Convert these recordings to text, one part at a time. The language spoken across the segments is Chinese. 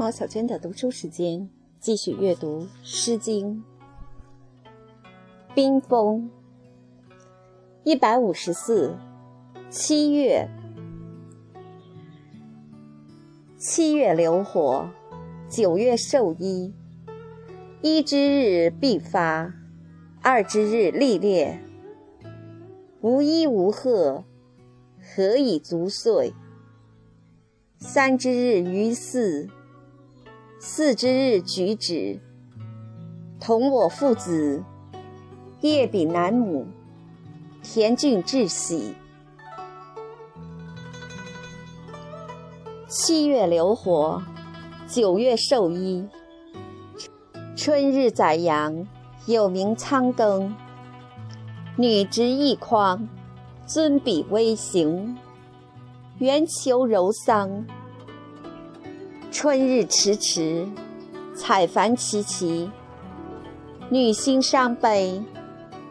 毛小娟的读书时间，继续阅读《诗经》。冰封，一百五十四，七月。七月流火，九月授衣。一之日必发，二之日历裂。无衣无褐，何以足岁？三之日于祀，四之日举止。同我父子，夜比南母，田郡至喜。七月流火，九月授衣。春日宰羊，有名仓庚。女执一筐，尊比微行。圆求柔桑，春日迟迟，采繁其其。女心伤悲，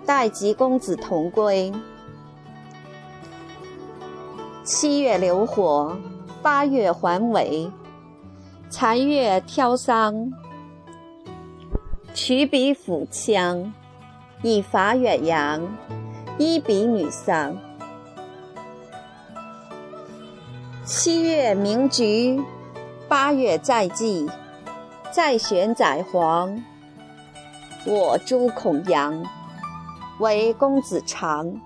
待及公子同归。七月流火，八月还尾。残月挑桑，取笔抚羌，以伐远扬，一比女丧。七月鸣菊，八月在季，在玄宰皇。我诸孔阳，为公子长。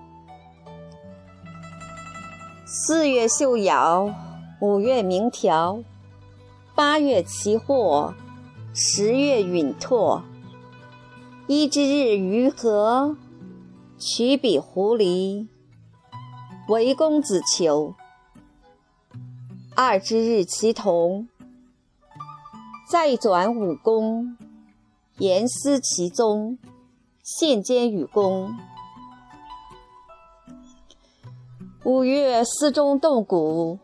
四月秀瑶，五月鸣条，八月其祸，十月允拓。一之日于何？取彼狐狸，为公子求。二之日，其同；再转五功，言思其宗，献兼与公。五月，思中动谷；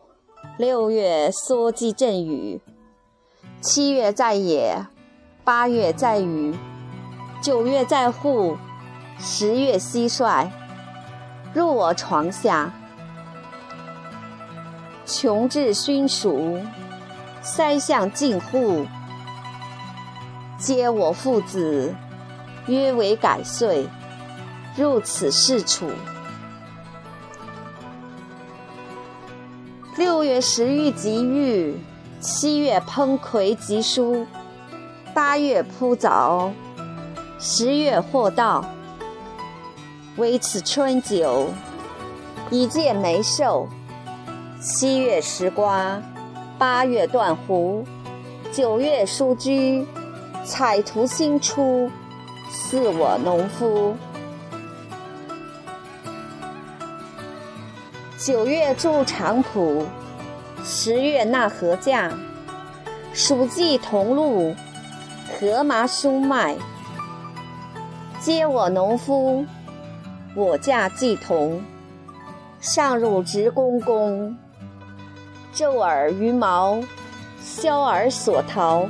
六月，缩鸡振羽；七月，在野；八月，在雨；九月，在户；十月，蟋蟀入我床下。穷至熏熟，塞向近户。皆我父子，约为改岁，入此室处。六月食欲即愈，七月烹葵即蔬，八月铺枣，十月获稻。唯此春酒，以见梅寿。七月食瓜，八月断胡，九月疏居，采图新出，似我农夫。九月筑长圃，十月纳禾稼，黍稷同露，禾麻菽麦，皆我农夫，我稼既同，上入直公公。昼尔于毛，宵尔所逃。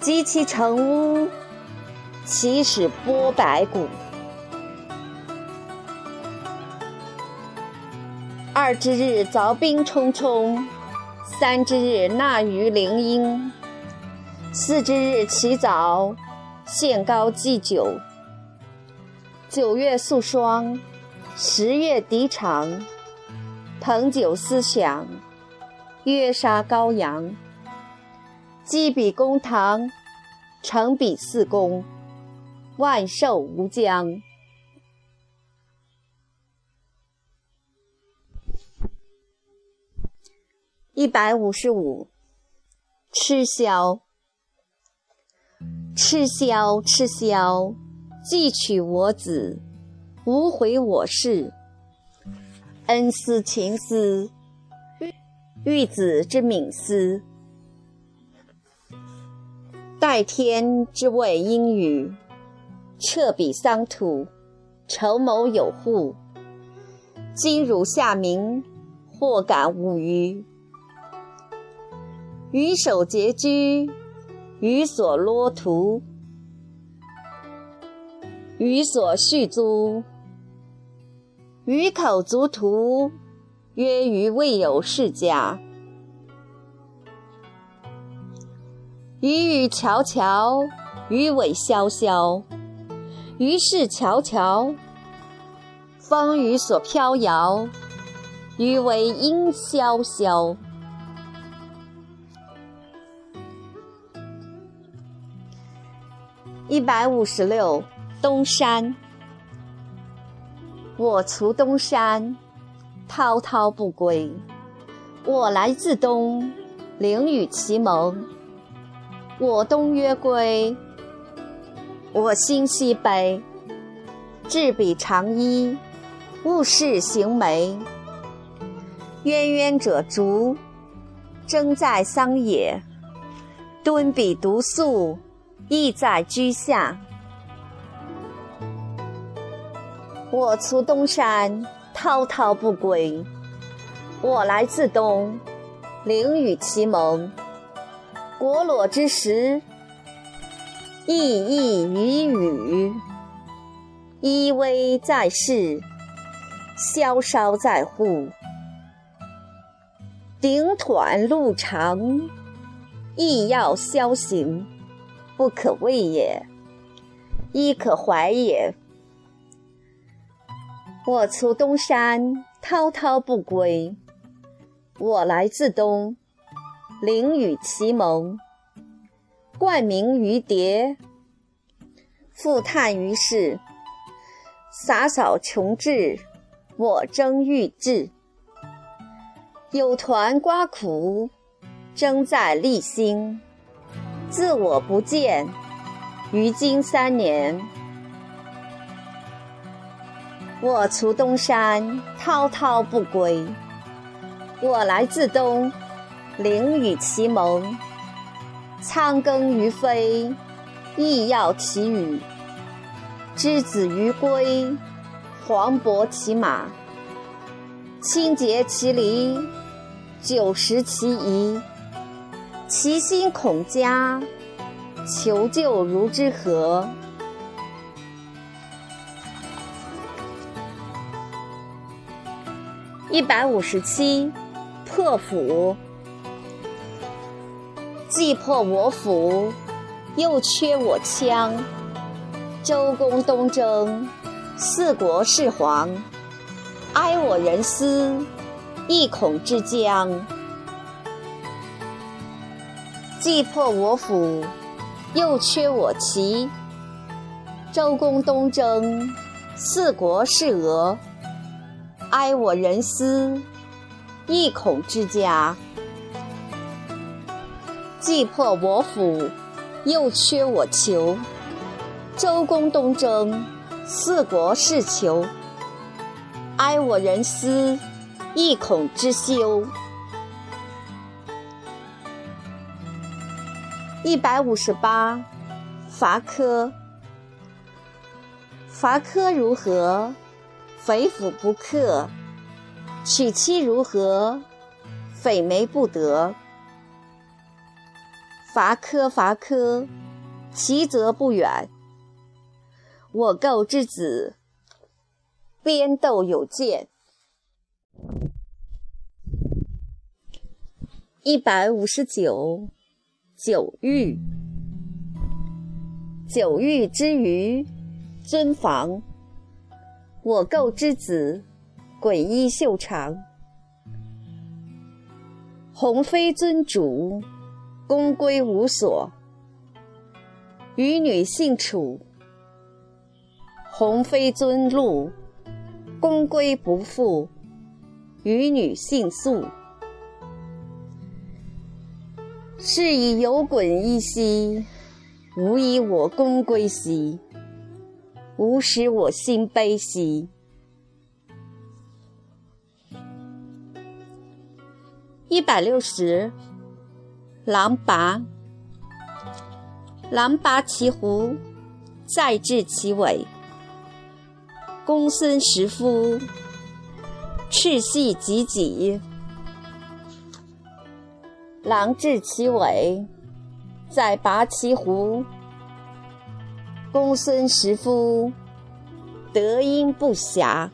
及其成屋，其始剥白骨。二之日，凿冰冲冲；三之日，纳鱼灵阴；四之日，起早，献高祭酒。九月素霜，十月涤长。彭酒思想，约杀羔羊。积比公堂，成比四公，万寿无疆。一百五十五，赤霄，赤霄，赤霄，既取我子，无悔我事。恩思情思，玉子之敏思，待天之谓阴雨，彻彼桑土，筹谋有户。今汝下民，或感无余。余守节居，余所罗图，余所续租。鱼口足图，曰鱼未有世家。鱼语悄悄，鱼尾潇潇，鱼势悄悄，风雨所飘摇，鱼尾音萧萧。一百五十六，东山。我卒东山，滔滔不归。我来自东，陵与其盟。我东曰归，我心西北。执笔长衣，物是行眉。渊渊者竹，争在桑野。敦笔独宿，意在居下。我出东山，滔滔不归。我来自东，陵与其盟。国裸之时，意异于语；依偎在世，萧稍在户。顶短路长，亦要萧行，不可畏也，亦可怀也。我出东山，滔滔不归。我来自东。灵与其盟，冠名于蝶，复叹于世。洒扫穷志，我争欲志。有团刮苦，争在立心。自我不见，于今三年。我卒东山，滔滔不归。我来自东。灵与其盟，仓庚于飞，亦要其羽；之子于归，黄渤其马。清洁其离，久食其仪。其心恐嘉，求救如之何？一百五十七，破釜。既破我釜，又缺我枪。周公东征，四国事黄。哀我人思，意恐之将。既破我釜，又缺我旗。周公东征，四国是俄。哀我人思，一恐之家。既破我釜，又缺我囚。周公东征，四国事求。哀我人思，一恐之休。一百五十八，伐柯。伐柯如何？匪府不克。娶妻如何？匪媒不得。伐柯，伐柯，其则不远。我构之子，边斗有见。一百五十九，九玉。九玉之余，尊房。我构之子，诡衣袖长。鸿飞尊主。公归无所，与女性处；鸿飞尊禄，公归不复，与女性宿。是以有滚一兮，无以我公归兮，无使我心悲兮。一百六十。狼拔，狼拔其胡，再治其尾。公孙食夫，赤系及己。狼治其尾，再拔其胡。公孙食夫，德音不暇。